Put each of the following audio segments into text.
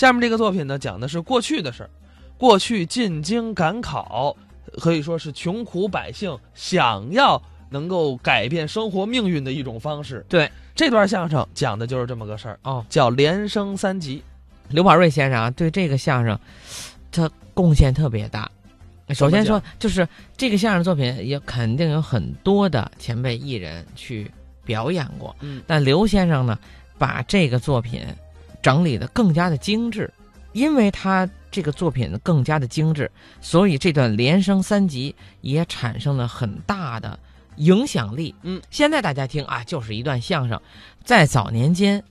下面这个作品呢，讲的是过去的事儿，过去进京赶考，可以说是穷苦百姓想要能够改变生活命运的一种方式。对，这段相声讲的就是这么个事儿，哦，叫连升三级。刘宝瑞先生啊，对这个相声，他贡献特别大。首先说，就是这个相声作品也肯定有很多的前辈艺人去表演过，嗯，但刘先生呢，把这个作品整理的更加的精致，因为他这个作品更加的精致，所以这段连升三级也产生了很大的影响力。嗯，现在大家听啊，就是一段相声，在早年间，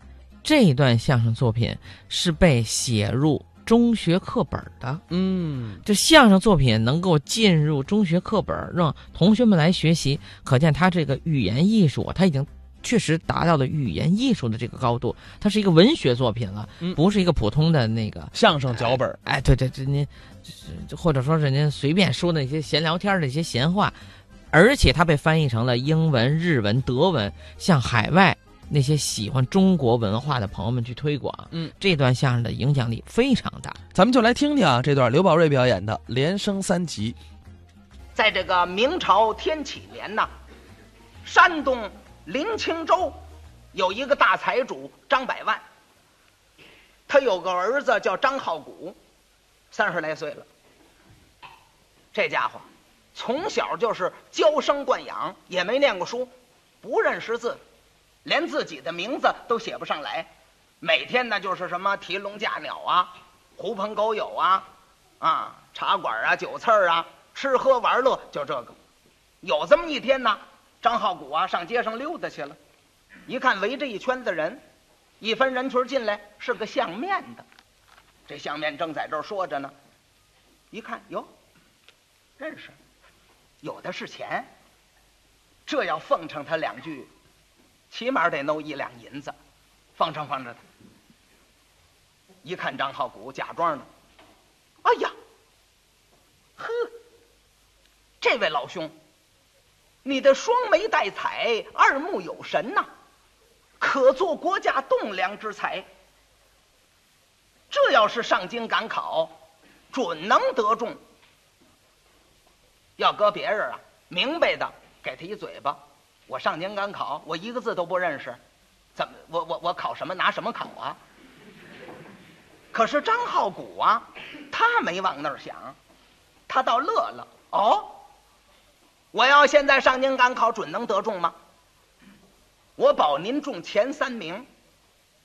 这一段相声作品是被写入中学课本的。嗯，这相声作品能够进入中学课本，让同学们来学习，可见他这个语言艺术，他已经确实达到了语言艺术的这个高度。它是一个文学作品了，嗯不是一个普通的那个相声脚本儿。哎，对对，这您是或者说是您随便说的一些闲聊天的一些闲话，而且它被翻译成了英文、日文、德文，向海外那些喜欢中国文化的朋友们去推广。嗯，这段相声的影响力非常大。咱们就来听听啊，这段刘宝瑞表演的连升三级。在这个明朝天启年呐，山东临清州有一个大财主张百万，他有个儿子叫张浩古，三十来岁了。这家伙从小就是娇生惯养，也没念过书，不认识字，连自己的名字都写不上来。每天呢就是什么提笼架鸟啊，狐朋狗友啊，啊茶馆啊酒肆儿啊，吃喝玩乐就这个。有这么一天呢，张浩古啊上街上溜达去了，一看围着一圈子人，一分人群进来是个相面的，这相面正在这儿说着呢，一看哟，认识，有的是钱，这要奉承他两句，起码得弄一两银子，奉承奉承他。一看张浩古假装的，哎呀，呵，这位老兄，你的双眉带彩，二目有神呐、可做国家栋梁之才。这要是上京赶考，准能得中。要搁别人啊，明白的给他一嘴巴。我上京赶考，我一个字都不认识，怎么我我我考什么拿什么考啊？可是张浩古啊，他没往那儿想，他倒乐了。哦，我要现在上京赶考，准能得中吗？我保您中前三名。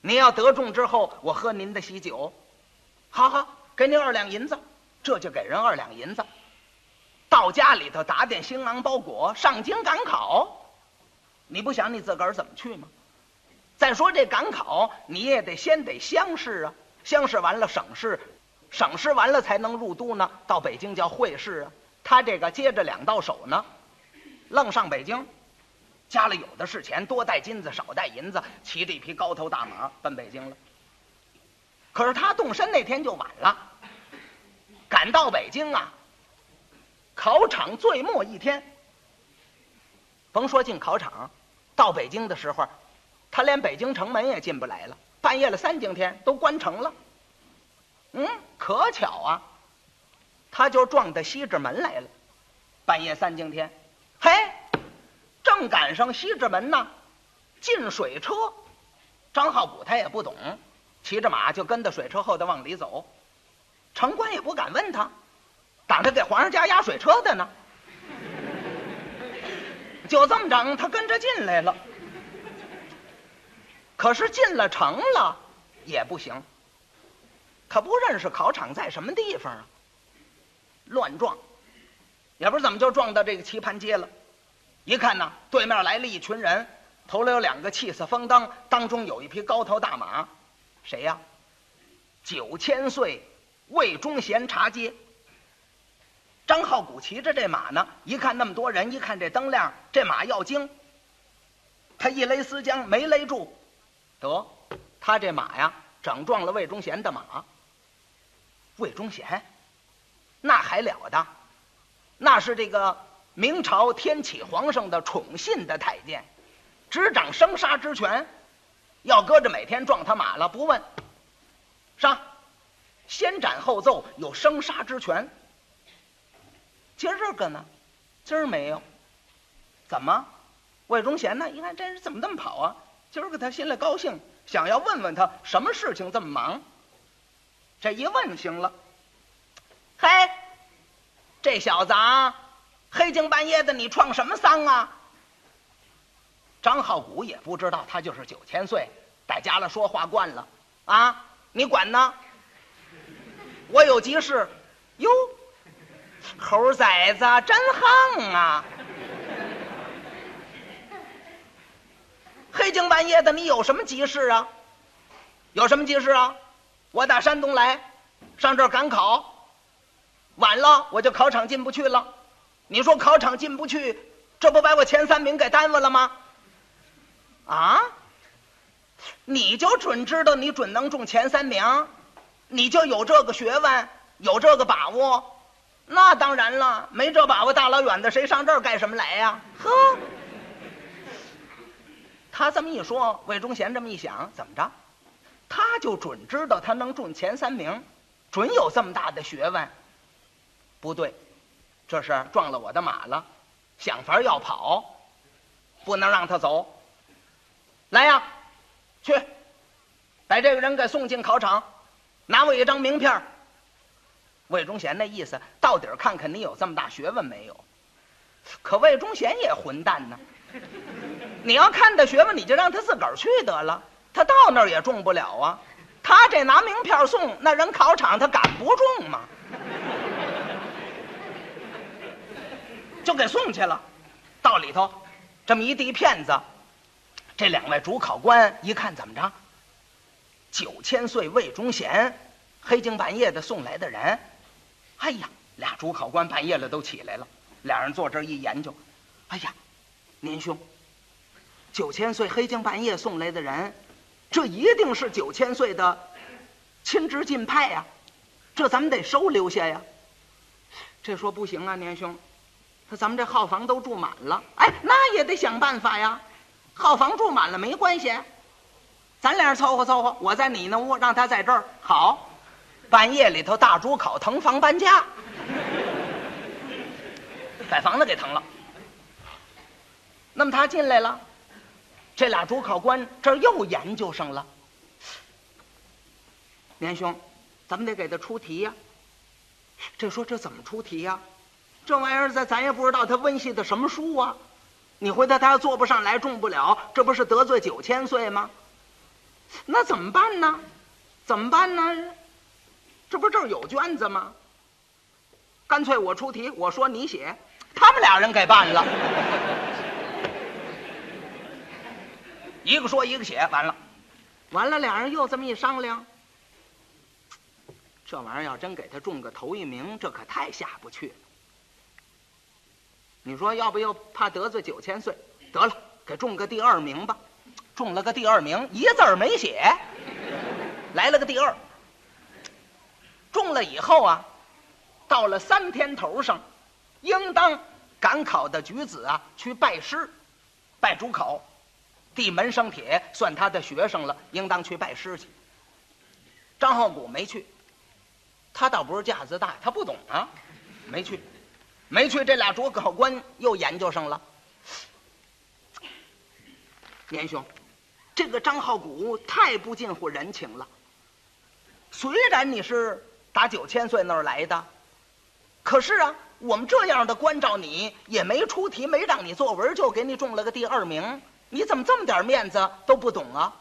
您要得中之后，我喝您的喜酒。好好，给您二两银子，这就给人二两银子。到家里头打点新郎包裹，上京赶考。你不想你自个儿怎么去吗？再说这赶考，你也得先得乡试啊，乡试完了省试，省试完了才能入都呢。到北京叫会试啊。他这个接着两道手呢，愣上北京，家里有的是钱，多带金子少带银子，骑着一匹高头大马奔北京了。可是他动身那天就晚了，赶到北京啊，考场最末一天。甭说进考场，到北京的时候，他连北京城门也进不来了。半夜了三更天都关城了。嗯，可巧啊，他就撞到西直门来了。半夜三更天，嘿，正赶上西直门呢，进水车。张浩古他也不懂，骑着马就跟着水车后头往里走。城关也不敢问他，当他给皇上家压水车的呢。就这么着，他跟着进来了。可是进了城了也不行，他不认识考场在什么地方啊，乱撞，也不知怎么就撞到这个棋盘街了。一看呢，对面来了一群人，头里有两个气色方当，当中有一匹高头大马，谁呀？九千岁魏忠贤茶街。张浩古骑着这马呢，一看那么多人，一看这灯亮，这马要惊。他一勒丝缰没勒住，得，他这马呀，整撞了魏忠贤的马。魏忠贤，那还了得？那是这个明朝天启皇上的宠信的太监，执掌生杀之权。要搁着每天撞他马了，不问，上先斩后奏，有生杀之权。今儿个呢，今儿没有。怎么？魏忠贤呢？一看这人怎么这么跑啊？今儿个他心里高兴，想要问问他什么事情这么忙。这一问行了，嘿，这小子啊，黑更半夜的你创什么丧啊？张浩古也不知道他就是九千岁，在家了说话惯了啊，你管呢？我有急事，哟，猴崽子真横啊！黑更半夜的，你有什么急事啊？有什么急事啊？我打山东来，上这儿赶考，晚了我就考场进不去了。你说考场进不去，这不把我前三名给耽误了吗？啊？你就准知道你准能中前三名，你就有这个学问，有这个把握？那当然了，没这把握，大老远的谁上这儿干什么来呀？呵。他这么一说，魏忠贤这么一想，怎么着？他就准知道他能中前三名，准有这么大的学问。不对，这是撞了我的马了，想法要跑，不能让他走。来呀，去，把这个人给送进考场，拿我一张名片。魏忠贤那意思，到底看看你有这么大学问没有？可魏忠贤也混蛋呢。你要看他学问，你就让他自个儿去得了。他到那儿也中不了啊。他这拿名片送那人考场，他敢不中吗？就给送去了。到里头，这么一地片子，这两位主考官一看，怎么着？九千岁魏忠贤，黑更半夜的送来的人。哎呀，俩主考官半夜了都起来了，俩人坐这儿一研究。哎呀，年兄。九千岁黑更半夜送来的人，这一定是九千岁的亲直近派呀，这咱们得收留下呀。这说不行啊，年兄，他咱们这号房都住满了，哎，那也得想办法呀。号房住满了没关系，咱俩凑合凑合，我在你那屋，让他在这儿好。半夜里头大猪考腾房搬家，把房子给腾了。那么他进来了。这俩主考官这儿又研究上了，年兄，咱们得给他出题呀。这说这怎么出题呀？这玩意儿咱咱也不知道他温习的什么书啊。你回头他要做不上来，中不了，这不是得罪九千岁吗？那怎么办呢？怎么办呢？这不这儿有卷子吗？干脆我出题，我说你写，他们俩人给办了。一个说一个写，完了，完了，俩人又这么一商量，这玩意儿要真给他中个头一名，这可太下不去了。你说要不又怕得罪九千岁，得了，给中个第二名吧。中了个第二名，一字儿没写，来了个第二。中了以后啊，到了三天头上，应当赶考的举子啊去拜师，拜主考。地门生铁，算他的学生了，应当去拜师去。张浩古没去，他倒不是架子大，他不懂啊，没去，没去。这俩主考官又研究上了。年兄，这个张浩古太不近乎人情了。虽然你是打九千岁那儿来的，可是啊，我们这样的关照你，也没出题，没让你作文，就给你中了个第二名。你怎么这么点面子都不懂啊？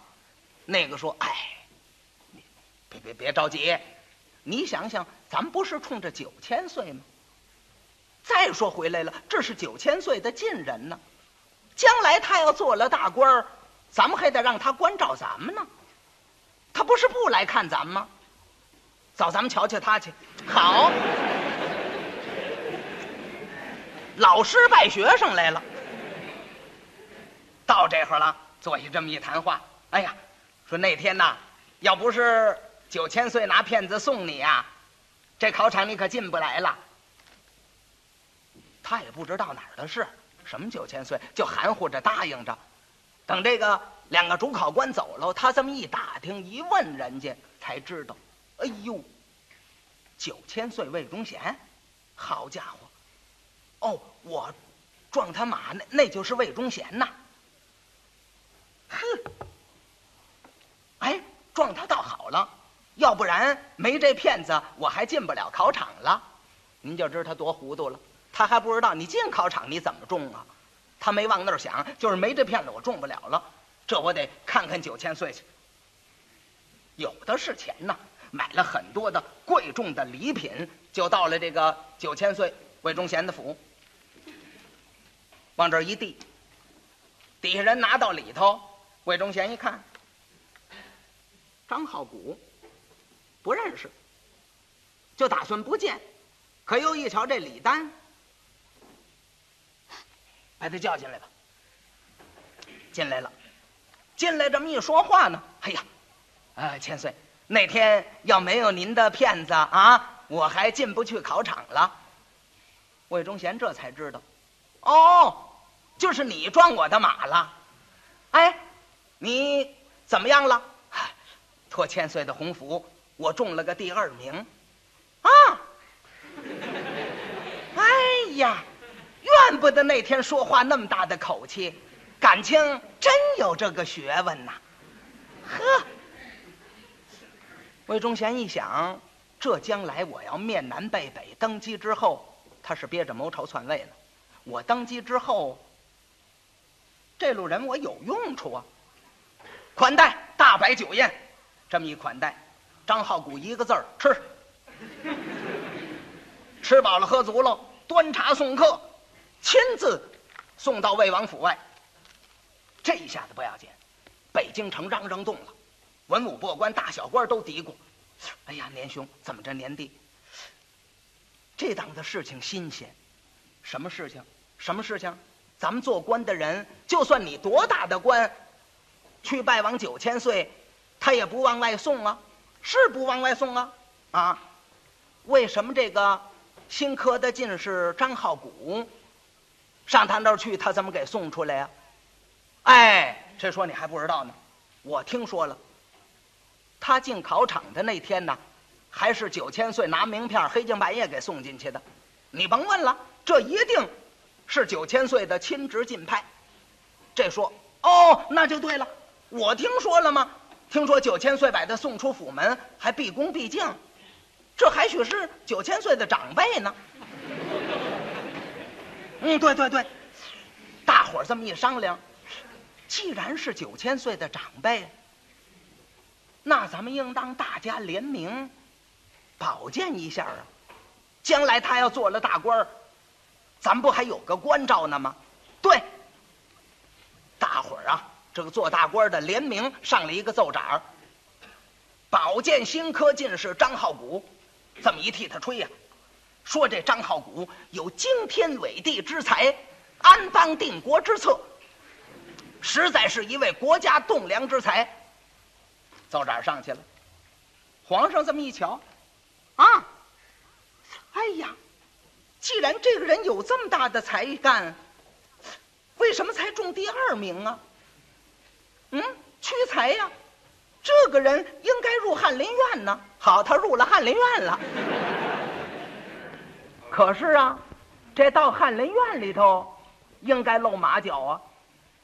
那个说：“哎，别别别着急，你想想，咱不是冲着九千岁吗？再说回来了，这是九千岁的近人呢，将来他要做了大官儿，咱们还得让他关照咱们呢。他不是不来看咱们吗？走，咱们瞧瞧他去。好，老师拜学生来了。”到这会儿了，坐下这么一谈话。哎呀，说那天呐，要不是九千岁拿片子送你呀，这考场你可进不来了。他也不知道哪儿的事，什么九千岁，就含糊着答应着。等这个两个主考官走了，他这么一打听一问，人家才知道，哎呦，九千岁魏忠贤，好家伙！哦，我撞他马，那那就是魏忠贤呐。哼，哎，撞他倒好了，要不然没这骗子，我还进不了考场了。您就知道他多糊涂了，他还不知道你进考场你怎么中啊？他没往那儿想，就是没这片子，我中不了了。这我得看看九千岁去，有的是钱呐，买了很多的贵重的礼品，就到了这个九千岁魏忠贤的府，往这儿一递，底下人拿到里头，魏忠贤一看，张浩古不认识，就打算不见，可又一瞧这礼单，把他叫进来吧，进来了。进来这么一说话呢，哎呀，啊，千岁，那天要没有您的骗子啊，我还进不去考场了。魏忠贤这才知道，哦，就是你撞我的马了。哎，你怎么样了？托千岁的鸿福，我中了个第二名。啊！哎呀，怨不得那天说话那么大的口气。感情真有这个学问呐，呵。魏忠贤一想，这将来我要面南背北登基之后，他是憋着谋朝篡位呢。我登基之后，这路人我有用处啊。款待大摆酒宴，这么一款待，张浩古一个字儿吃。吃饱了喝足了，端茶送客，亲自送到魏王府外。这一下子不要紧，北京城嚷嚷动了，文武百官、大小官都嘀咕：“哎呀，年兄，怎么着？年弟，这档子事情新鲜，什么事情？什么事情？咱们做官的人，就算你多大的官，去拜望九千岁，他也不往外送啊，是不往外送啊？啊？为什么这个新科的进士张浩古上他那儿去，他怎么给送出来呀？”哎，这说你还不知道呢，我听说了。他进考场的那天呢，还是九千岁拿名片黑更半夜给送进去的。你甭问了，这一定是九千岁的亲侄进派。这说哦，那就对了。我听说了吗？听说九千岁把他送出府门，还毕恭毕敬，这还许是九千岁的长辈呢。嗯，对对对，大伙儿这么一商量。既然是九千岁的长辈，那咱们应当大家联名，保荐一下啊！将来他要做了大官儿咱不还有个关照呢吗？对，大伙儿啊，这个做大官的联名上了一个奏章保荐新科进士张浩古，这么一替他吹呀，说这张浩古有惊天伟地之才，安邦定国之策。实在是一位国家栋梁之才。奏章上去了，皇上这么一瞧，啊，哎呀，既然这个人有这么大的才干，为什么才中第二名啊？嗯，屈才呀，这个人应该入翰林院呢。好，他入了翰林院了。可是啊，这到翰林院里头，应该露马脚啊。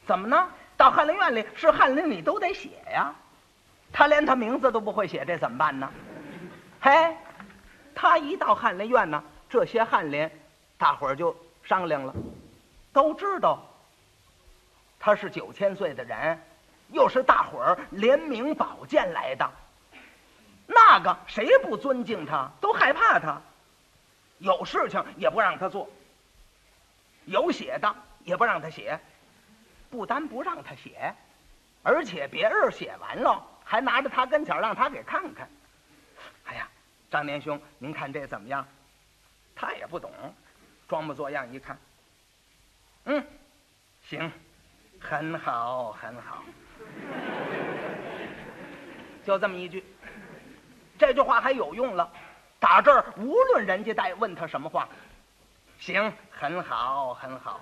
怎么呢？到翰林院里是翰林，你都得写呀。他连他名字都不会写，这怎么办呢？嘿，他一到翰林院呢，这些翰林大伙儿就商量了，都知道他是九千岁的人，又是大伙儿联名保荐来的。那个谁不尊敬他，都害怕他，有事情也不让他做，有写的也不让他写。不但不让他写，而且别人写完了，还拿着他跟前让他给看看。哎呀，张年兄，您看这怎么样？他也不懂，装模作样一看，嗯，行，很好，很好。就这么一句，这句话还有用了。打这儿，无论人家再问他什么话，行，很好，很好。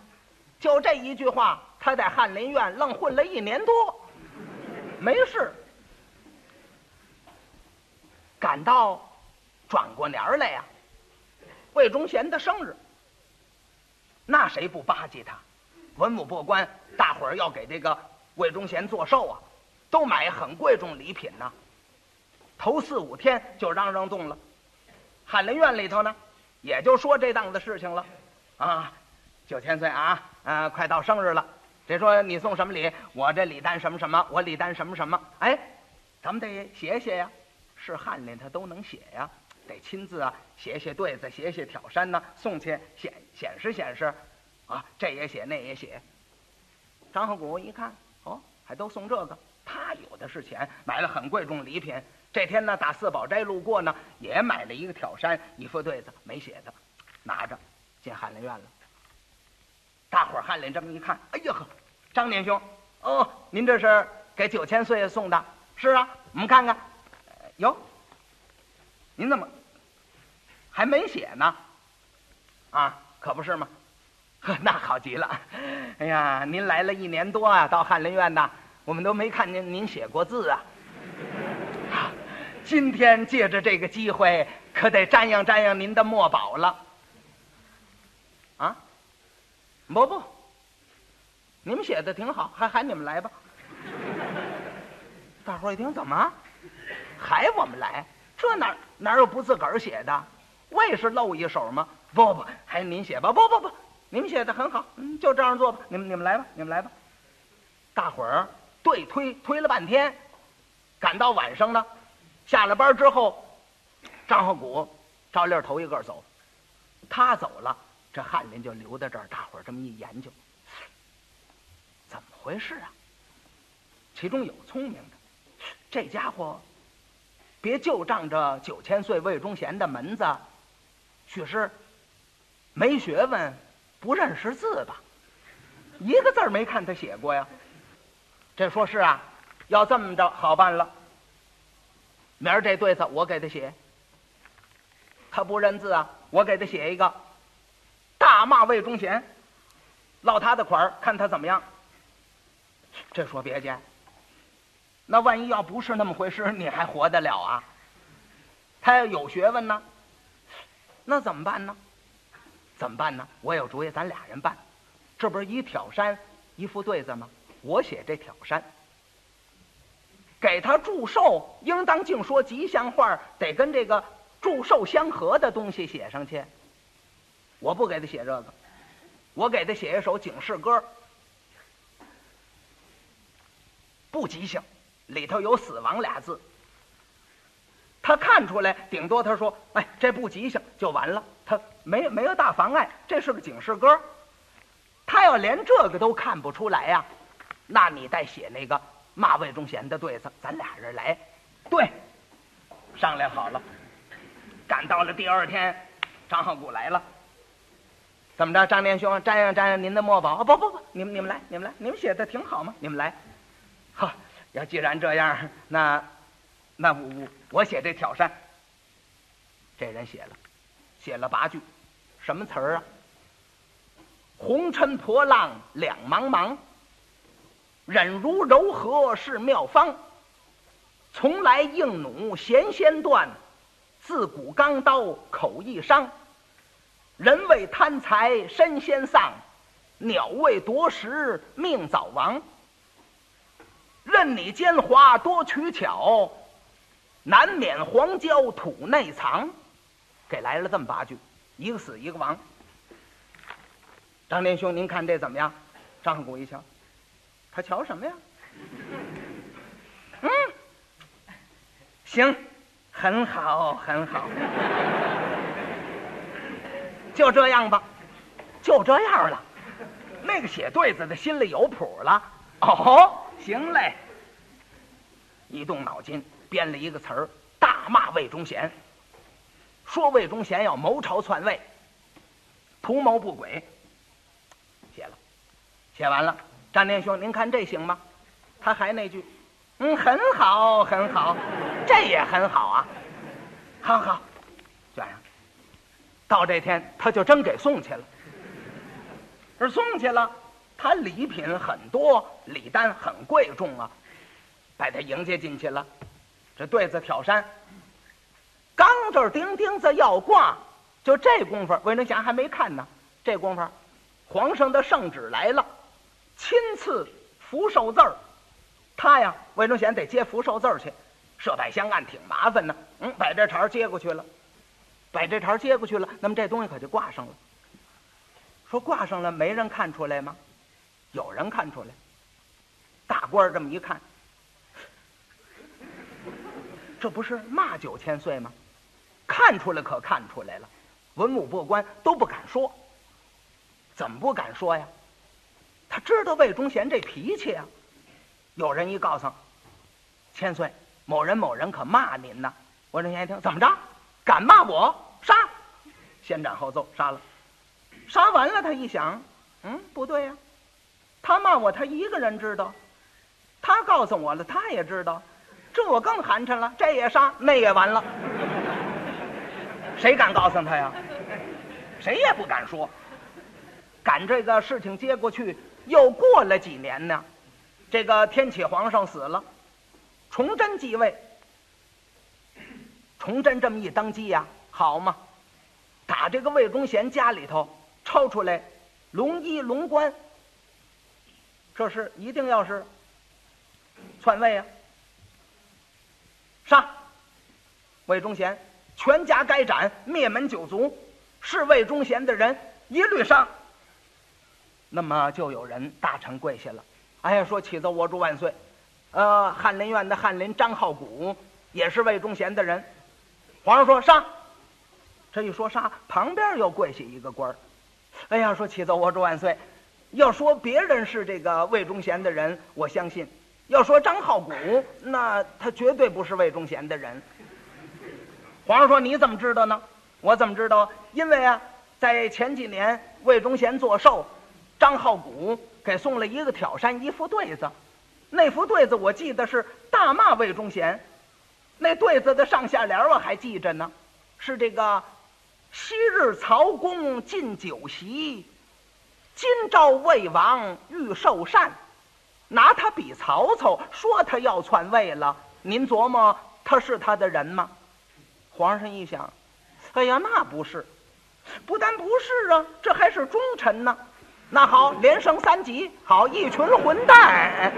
就这一句话，他在翰林院愣混了一年多，没事。赶到转过年儿来呀，魏忠贤的生日，那谁不巴结他？文武百官，大伙儿要给这个魏忠贤做寿啊，都买很贵重礼品呢。头四五天就嚷嚷动了，翰林院里头呢，也就说这档子事情了，啊，九千岁啊，啊，快到生日了。这说你送什么礼？我这礼单什么什么，我礼单什么什么。哎，咱们得写写呀，是翰林他都能写呀，得亲自啊写写对子，写写挑山呢，送去显显示显示，啊，这也写那也写。张和谷一看，哦，还都送这个，他有的是钱，买了很贵重礼品。这天呢，打四宝斋路过呢，也买了一个挑山，一副对子没写的，拿着进翰林院了。大伙儿翰林这么一看，哎呀呵，张年兄，哦，您这是给九千岁送的？是啊，我们看看，哟，您怎么还没写呢？啊，可不是吗？呵，那好极了。哎呀，您来了一年多啊，到翰林院呐，我们都没看见您写过字啊。今天借着这个机会，可得瞻仰瞻仰您的墨宝了。啊，不不，你们写的挺好，还喊你们来吧。大伙儿一听，怎么还我们来？这哪哪有不自个儿写的？我也是露一手吗？不不，还您写吧。不不不，你们写的很好，嗯，就这样做吧。你们你们来吧，你们来吧。大伙儿对推推了半天，赶到晚上呢。下了班之后，张浩古照例头一个走，他走了，这翰林就留在这儿。大伙儿这么一研究，怎么回事啊？其中有聪明的，这家伙别就仗着九千岁魏忠贤的门子，许是没学问，不认识字吧？一个字儿没看他写过呀。这说是啊，要这么着好办了。明儿这对子我给他写，他不认字啊，我给他写一个，大骂魏忠贤，落他的款儿，看他怎么样。这说别介，那万一要不是那么回事，你还活得了啊？他要有学问呢，那怎么办呢？怎么办呢？我有主意，咱俩人办，这不是一挑山一副对子吗？我写这挑山。给他祝寿，应当净说吉祥话，得跟这个祝寿相合的东西写上去。我不给他写这个，我给他写一首警示歌，不吉祥，里头有死亡俩字。他看出来，顶多他说：“哎，这不吉祥就完了。”他没没有大妨碍，这是个警示歌。他要连这个都看不出来呀，那你再写那个。骂魏忠贤的对子，咱俩人来，对，商量好了。赶到了第二天，张浩古来了。怎么着，张连兄，瞻仰瞻仰您的墨宝啊！不不不，你们你们来，你们来，你们写的挺好嘛，你们来。好，要既然这样，那那我我我写这挑山。这人写了，写了八句，什么词儿啊？红尘破浪两茫茫。忍如柔和是妙方，从来硬弩弦先断，自古钢刀口易伤。人为贪财身先丧，鸟为夺食命早亡。任你奸猾多取巧，难免黄焦土内藏。给来了这么八句，一个死一个亡。张连兄，您看这怎么样？张谷一瞧。他瞧什么呀？嗯，行，很好，很好，就这样吧，就这样了。那个写对子的心里有谱了。哦，行嘞。一动脑筋，编了一个词儿，大骂魏忠贤，说魏忠贤要谋朝篡位，图谋不轨。写了，写完了。张连兄，您看这行吗？他还那句，嗯，很好，很好，这也很好啊，好好，卷上。到这天，他就真给送去了。而送去了，他礼品很多，礼单很贵重啊，把他迎接进去了。这对子挑山，刚这儿钉钉子要挂，就这功夫，魏忠贤还没看呢。这功夫，皇上的圣旨来了，亲赐福寿字儿。他呀，魏忠贤得接福寿字儿去，设摆香案挺麻烦呢。嗯，把这茬儿接过去了，把这茬儿接过去了，那么这东西可就挂上了。说挂上了，没人看出来吗？有人看出来。大官儿这么一看，这不是骂九千岁吗？看出来可看出来了，文武百官都不敢说。怎么不敢说呀？知道魏忠贤这脾气啊。有人一告诉，千岁，某人某人可骂您呢。魏忠贤一听，怎么着？敢骂我？杀！先斩后奏，杀了。杀完了，他一想，嗯，不对呀，他骂我，他一个人知道。他告诉我了，他也知道，这我更寒碜了。这也杀，那也完了。谁敢告诉他呀？谁也不敢说。赶这个事情接过去，又过了几年呢，这个天启皇上死了，崇祯继位。崇祯这么一登基呀，好嘛，打这个魏忠贤家里头抽出来龙衣龙冠，这是一定要是。篡位啊！杀魏忠贤，全家该斩，灭门九族，是魏忠贤的人一律杀。那么就有人大臣跪下了，哎呀，说启奏我主万岁。呃，翰林院的翰林张浩古也是魏忠贤的人。皇上说杀。这一说杀，旁边又跪下一个官儿。哎呀，说启奏我主万岁。要说别人是这个魏忠贤的人，我相信。要说张浩古，那他绝对不是魏忠贤的人。皇上说：“你怎么知道呢？”我怎么知道？因为啊，在前几年魏忠贤做寿，张浩古给送了一个挑山一副对子，那副对子我记得是大骂魏忠贤。那对子的上下联我还记着呢，是这个：“昔日曹公进酒席，今朝魏王欲受禅。”拿他比曹操，说他要篡位了，您琢磨他是他的人吗？皇上一想，哎呀，那不是，不但不是啊，这还是忠臣呢。那好，连升三级，好一群混蛋。